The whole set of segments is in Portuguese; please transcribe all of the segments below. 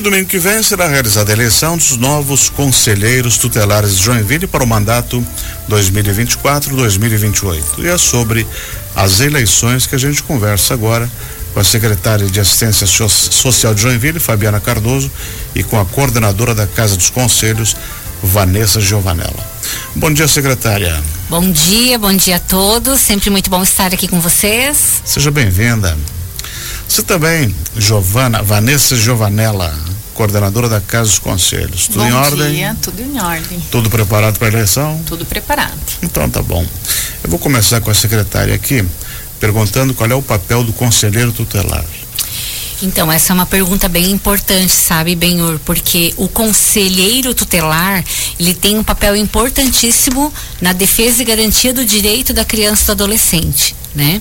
E domingo que vem será realizada a eleição dos novos conselheiros tutelares de Joinville para o mandato 2024-2028. E é sobre as eleições que a gente conversa agora com a secretária de Assistência Social de Joinville, Fabiana Cardoso, e com a coordenadora da Casa dos Conselhos, Vanessa Giovanella. Bom dia, secretária. Bom dia, bom dia a todos. Sempre muito bom estar aqui com vocês. Seja bem-vinda. Você também, Giovana, Vanessa Giovanella, coordenadora da Casa dos Conselhos. Tudo bom em ordem? Dia, tudo em ordem. Tudo preparado para a eleição? Tudo preparado. Então tá bom. Eu vou começar com a secretária aqui, perguntando qual é o papel do conselheiro tutelar. Então, essa é uma pergunta bem importante, sabe, Benhur? Porque o conselheiro tutelar, ele tem um papel importantíssimo na defesa e garantia do direito da criança e do adolescente né?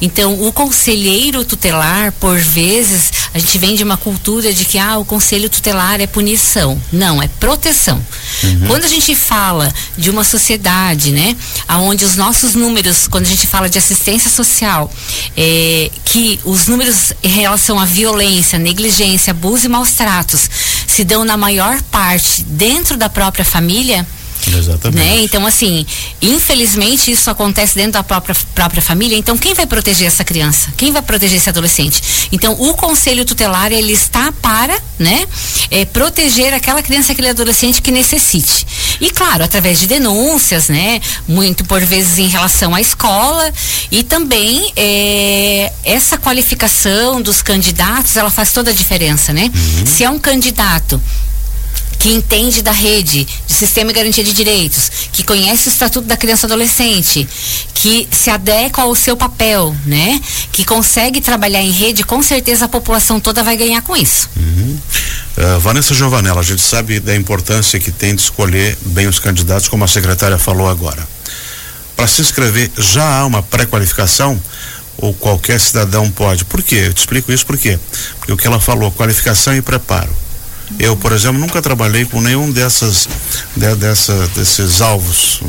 Então, o conselheiro tutelar, por vezes, a gente vem de uma cultura de que ah, o conselho tutelar é punição. Não, é proteção. Uhum. Quando a gente fala de uma sociedade, né, aonde os nossos números, quando a gente fala de assistência social, é, que os números em relação à violência, negligência, abuso e maus tratos se dão na maior parte dentro da própria família, Exatamente. Né? Então, assim, infelizmente isso acontece dentro da própria, própria família. Então, quem vai proteger essa criança? Quem vai proteger esse adolescente? Então, o conselho tutelar, ele está para, né, é, proteger aquela criança, aquele adolescente que necessite. E, claro, através de denúncias, né, muito por vezes em relação à escola e também é, essa qualificação dos candidatos, ela faz toda a diferença, né? Uhum. Se é um candidato que entende da rede, de sistema e garantia de direitos, que conhece o estatuto da criança e adolescente, que se adequa ao seu papel, né? Que consegue trabalhar em rede, com certeza a população toda vai ganhar com isso. Uhum. Uh, Vanessa Giovanella, a gente sabe da importância que tem de escolher bem os candidatos, como a secretária falou agora. Para se inscrever, já há uma pré-qualificação? ou qualquer cidadão pode. Por quê? Eu te explico isso por quê? Porque o que ela falou, qualificação e preparo. Eu, por exemplo, nunca trabalhei com nenhum dessas, de, dessa, desses alvos,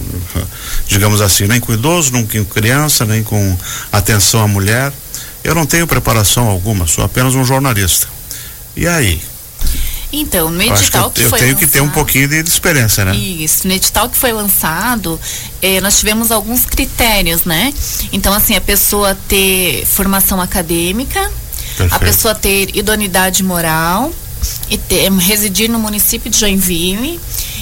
digamos assim, nem com idoso, nem com criança, nem com atenção à mulher. Eu não tenho preparação alguma, sou apenas um jornalista. E aí? Então, no edital que, eu, que foi eu tenho lançado, que ter um pouquinho de, experiência, né? Isso, no edital que foi lançado, eh, nós tivemos alguns critérios, né? Então, assim, a pessoa ter formação acadêmica, Perfeito. a pessoa ter idoneidade moral, e ter, residir no município de Joinville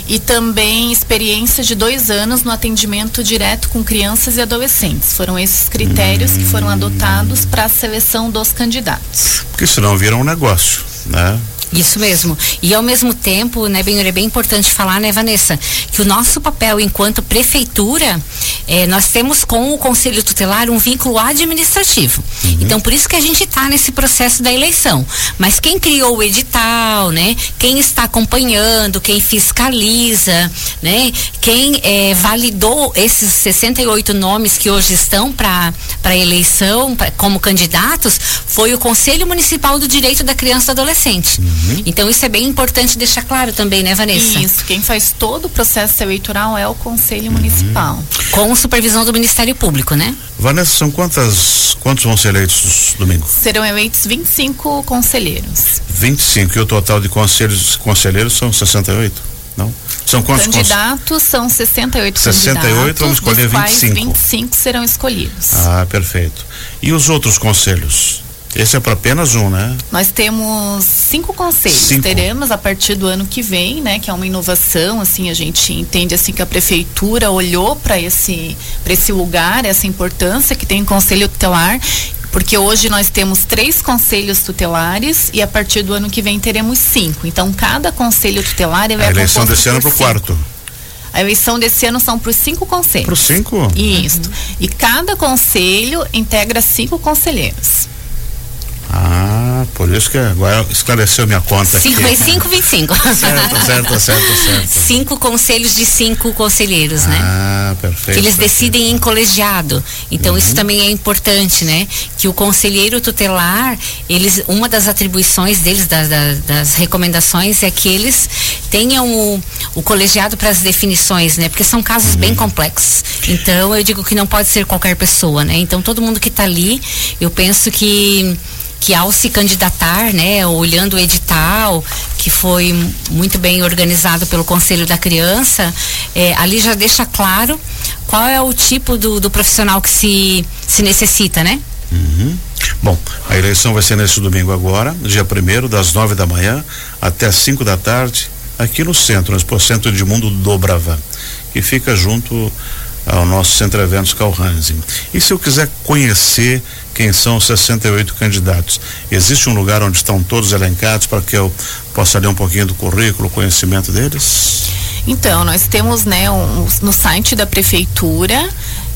e também experiência de dois anos no atendimento direto com crianças e adolescentes. Foram esses critérios hum. que foram adotados para a seleção dos candidatos. Porque senão vira um negócio, né? Isso mesmo. E ao mesmo tempo, né, bem, é bem importante falar, né, Vanessa, que o nosso papel enquanto prefeitura, é, nós temos com o Conselho Tutelar um vínculo administrativo. Uhum. Então, por isso que a gente está nesse processo da eleição. Mas quem criou o edital, né, quem está acompanhando, quem fiscaliza, né, quem é, validou esses 68 nomes que hoje estão para a eleição pra, como candidatos, foi o Conselho Municipal do Direito da Criança e do Adolescente. Uhum. Uhum. Então isso é bem importante deixar claro também, né, Vanessa? Isso, quem faz todo o processo eleitoral é o Conselho uhum. Municipal. Com supervisão do Ministério Público, né? Vanessa, são quantas, quantos vão ser eleitos domingo? Serão eleitos 25 conselheiros. 25, e o total de conselhos, conselheiros são 68? Não? São quantos candidatos? São 68 68, vamos escolher 25. 25 serão escolhidos. Ah, perfeito. E os outros conselhos? Esse é para apenas um, né? Nós temos cinco conselhos. Cinco. Teremos a partir do ano que vem, né? Que é uma inovação, assim, a gente entende assim que a prefeitura olhou para esse para esse lugar, essa importância que tem o conselho tutelar porque hoje nós temos três conselhos tutelares e a partir do ano que vem teremos cinco. Então, cada conselho tutelar ele a é eleição desse ano para o quarto. A eleição desse ano são para os cinco conselhos. Para os cinco? Isso. Uhum. E cada conselho integra cinco conselheiros. Ah, por isso que agora esclareceu minha conta 55, aqui. 25. Certo, certo, certo, certo. Cinco conselhos de cinco conselheiros, ah, né? Ah, perfeito. Que eles perfeito. decidem em colegiado. Então uhum. isso também é importante, né? Que o conselheiro tutelar, eles, uma das atribuições deles, das, das, das recomendações, é que eles tenham o, o colegiado para as definições, né? Porque são casos uhum. bem complexos. Então eu digo que não pode ser qualquer pessoa, né? Então todo mundo que está ali, eu penso que que ao se candidatar, né, olhando o edital, que foi muito bem organizado pelo Conselho da Criança, é, ali já deixa claro qual é o tipo do, do profissional que se, se necessita, né? Uhum. Bom, a eleição vai ser nesse domingo agora, dia primeiro, das nove da manhã até as cinco da tarde, aqui no centro, no Centro de Mundo do Brava, que fica junto ao nosso Centro Eventos Calhansen. E se eu quiser conhecer quem são os 68 candidatos, existe um lugar onde estão todos elencados para que eu possa ler um pouquinho do currículo, conhecimento deles? Então, nós temos né, um, no site da prefeitura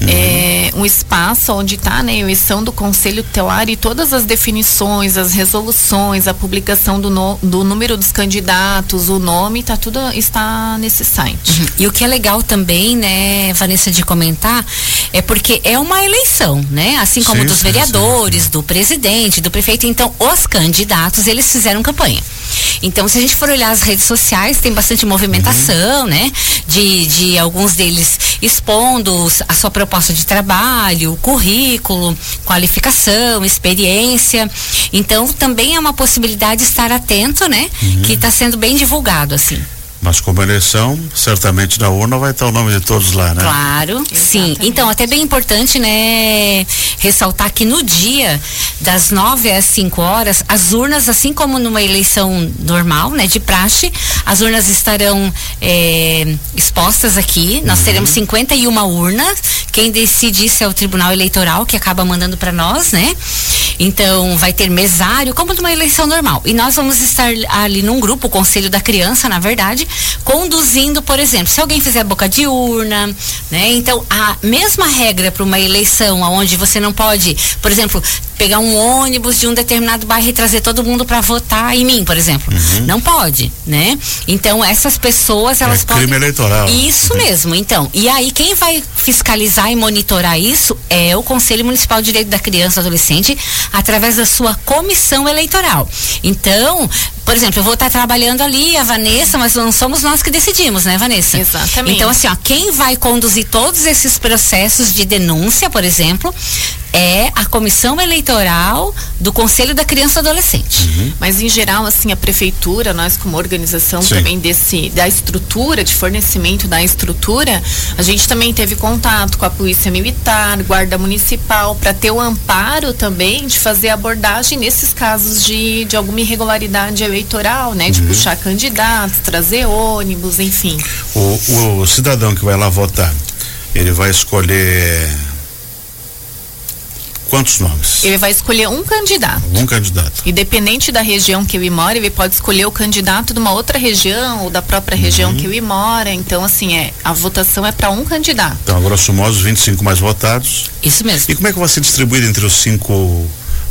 Uhum. É, um espaço onde está né, a eleição do Conselho Tutelar e todas as definições, as resoluções, a publicação do, no, do número dos candidatos, o nome, tá tudo está nesse site. Uhum. E o que é legal também, né, Vanessa, de comentar, é porque é uma eleição, né? Assim como sim, dos vereadores, sim. do presidente, do prefeito. Então, os candidatos, eles fizeram campanha. Então, se a gente for olhar as redes sociais, tem bastante movimentação, uhum. né? De, de alguns deles expondo a sua proposta de trabalho, currículo, qualificação, experiência. Então, também é uma possibilidade de estar atento, né? Uhum. Que está sendo bem divulgado, assim. Mas como eleição, certamente na urna vai estar o nome de todos lá, né? Claro, Exatamente. sim. Então, até bem importante, né, ressaltar que no dia das 9 às 5 horas, as urnas, assim como numa eleição normal, né, de praxe, as urnas estarão é, expostas aqui. Nós uhum. teremos 51 urnas. Quem decide isso é o Tribunal Eleitoral, que acaba mandando para nós, né? Então, vai ter mesário, como numa eleição normal. E nós vamos estar ali num grupo, o Conselho da Criança, na verdade, conduzindo, por exemplo, se alguém fizer boca de urna, né? Então, a mesma regra para uma eleição onde você não pode, por exemplo, pegar um ônibus de um determinado bairro e trazer todo mundo para votar em mim, por exemplo. Uhum. Não pode, né? Então, essas pessoas, elas é podem. Crime eleitoral. Isso uhum. mesmo. Então, e aí quem vai fiscalizar e monitorar isso é o Conselho Municipal de Direito da Criança e Adolescente, através da sua comissão eleitoral. Então, por exemplo, eu vou estar trabalhando ali, a Vanessa, mas não somos nós que decidimos, né, Vanessa? Exatamente. Então, assim, ó, quem vai conduzir todos esses processos de denúncia, por exemplo, é a comissão eleitoral do Conselho da Criança e Adolescente. Uhum. Mas em geral, assim, a prefeitura, nós como organização Sim. também desse da estrutura, de fornecimento da estrutura, a gente também teve contato com a polícia militar, guarda municipal, para ter o amparo também de fazer abordagem nesses casos de, de alguma irregularidade eleitoral, né? De uhum. puxar candidatos, trazer ônibus, enfim. O, o cidadão que vai lá votar, ele vai escolher quantos nomes? Ele vai escolher um candidato. Um candidato. Independente da região que ele mora, ele pode escolher o candidato de uma outra região ou da própria região uhum. que ele mora. Então, assim, é, a votação é para um candidato. Então, grosso modo, os 25 mais votados. Isso mesmo. E como é que vai ser distribuído entre os cinco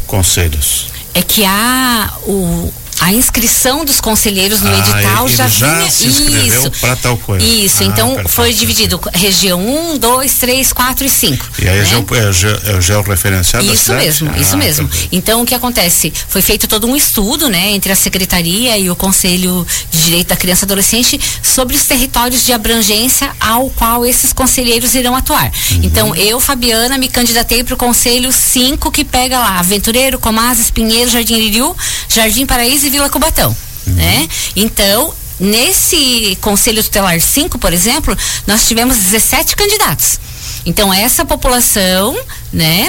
conselhos? É que há o, a inscrição dos conselheiros no ah, edital já, já vinha se isso para tal coisa. Isso, ah, então perfeito. foi dividido região 1, 2, 3, 4 e 5. E aí né? é, é, é georreferenciado Isso mesmo, ah, isso mesmo. Perfeito. Então o que acontece? Foi feito todo um estudo, né, entre a secretaria e o Conselho de Direito da Criança e Adolescente sobre os territórios de abrangência ao qual esses conselheiros irão atuar. Uhum. Então eu, Fabiana, me candidatei para o Conselho 5 que pega lá Aventureiro, Comazes, Pinheiro, Jardim Liriu, Jardim Paraíso e Vila Cubatão, uhum. né? Então, nesse Conselho Tutelar 5, por exemplo, nós tivemos 17 candidatos. Então, essa população, né?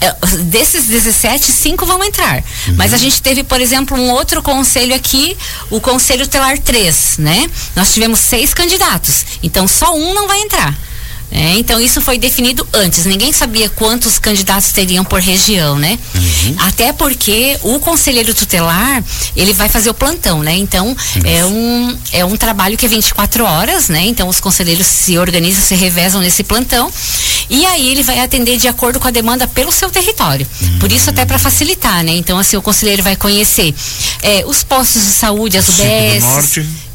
É, desses 17, cinco vão entrar. Uhum. Mas a gente teve, por exemplo, um outro conselho aqui, o Conselho Tutelar 3, né? Nós tivemos seis candidatos. Então, só um não vai entrar. É, então isso foi definido antes. Ninguém sabia quantos candidatos teriam por região, né? Uhum. Até porque o conselheiro tutelar ele vai fazer o plantão, né? Então é um é um trabalho que é 24 horas, né? Então os conselheiros se organizam, se revezam nesse plantão e aí ele vai atender de acordo com a demanda pelo seu território. Uhum. Por isso até para facilitar, né? Então assim o conselheiro vai conhecer é, os postos de saúde, as UBS.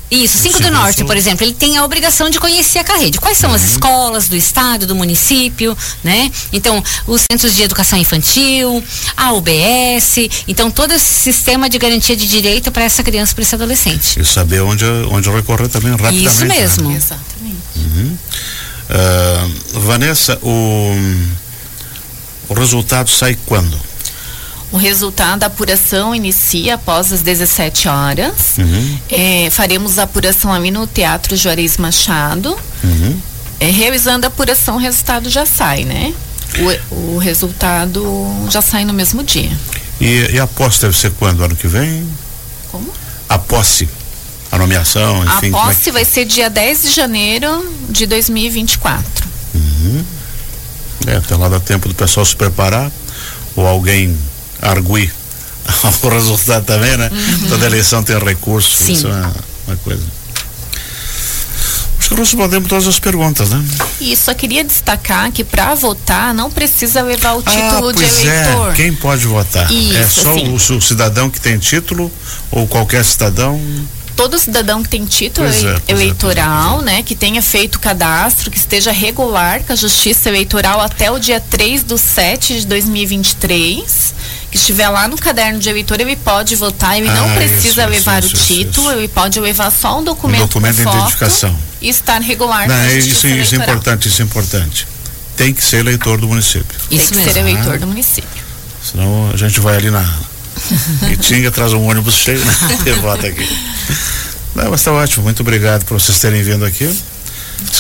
Isso, 5 do Norte, por exemplo, ele tem a obrigação de conhecer a Carrede. Quais são uhum. as escolas do estado, do município, né? Então, os centros de educação infantil, a UBS, então todo esse sistema de garantia de direito para essa criança, para esse adolescente. E saber onde, onde recorrer também rapidamente. Isso né? mesmo. Né? Exatamente. Uhum. Uh, Vanessa, o, o resultado sai quando? O resultado da apuração inicia após as 17 horas. Uhum. É, faremos a apuração ali no Teatro Juarez Machado. Uhum. É, realizando a apuração, o resultado já sai, né? O, o resultado já sai no mesmo dia. E, e a posse deve ser quando? Ano que vem? Como? A posse a nomeação, enfim. A posse é que... vai ser dia 10 de janeiro de 2024. Uhum. É, até lá dá tempo do pessoal se preparar ou alguém arguir o resultado também, né? Uhum. Toda eleição tem recurso, Sim. isso é uma, uma coisa. Acho que respondemos todas as perguntas, né? E só queria destacar que para votar não precisa levar o título ah, de é. eleitor. É. Quem pode votar? Isso, é só o, o, cidadão que tem título ou qualquer cidadão? todo cidadão que tem título é, eleitoral, é, né, que tenha feito cadastro, que esteja regular com a Justiça Eleitoral até o dia 3 do 7 de 2023, que estiver lá no caderno de eleitor, ele pode votar, ele ah, não precisa isso, levar isso, o isso, título, ele pode levar só um documento, um documento de identificação e estar regular não, isso. Isso é importante, isso é importante. Tem que ser eleitor do município. Isso tem que mesmo. ser eleitor do município. Senão a gente vai ali na e tinha traz um ônibus cheio, né? E vota aqui. Não, mas tá ótimo. Muito obrigado por vocês terem vindo aqui.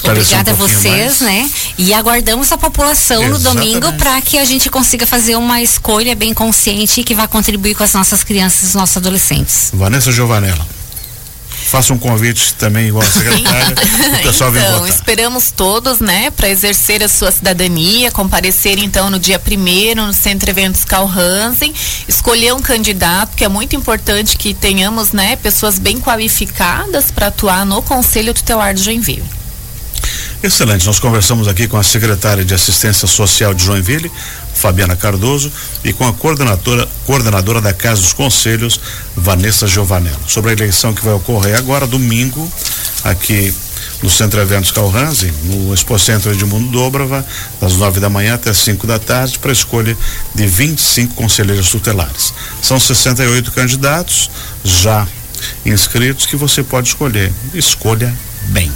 Obrigada um a vocês, mais. né? E aguardamos a população Exatamente. no domingo para que a gente consiga fazer uma escolha bem consciente e que vá contribuir com as nossas crianças e os nossos adolescentes. Vanessa Giovanella faça um convite também igual a secretária, o pessoal vem então, votar. esperamos todos, né, para exercer a sua cidadania, comparecer então no dia primeiro no Centro Eventos Carl Hansen, escolher um candidato, que é muito importante que tenhamos, né, pessoas bem qualificadas para atuar no Conselho Tutelar de Joinville. Excelente, nós conversamos aqui com a secretária de Assistência Social de Joinville, Fabiana Cardoso, e com a coordenadora, coordenadora da Casa dos Conselhos, Vanessa Giovanello, sobre a eleição que vai ocorrer agora, domingo, aqui no Centro Eventos Calranzi, no Expocentro Edmundo Dobrava, das nove da manhã até cinco da tarde, para escolha de 25 conselheiros tutelares. São 68 candidatos já inscritos que você pode escolher. Escolha bem.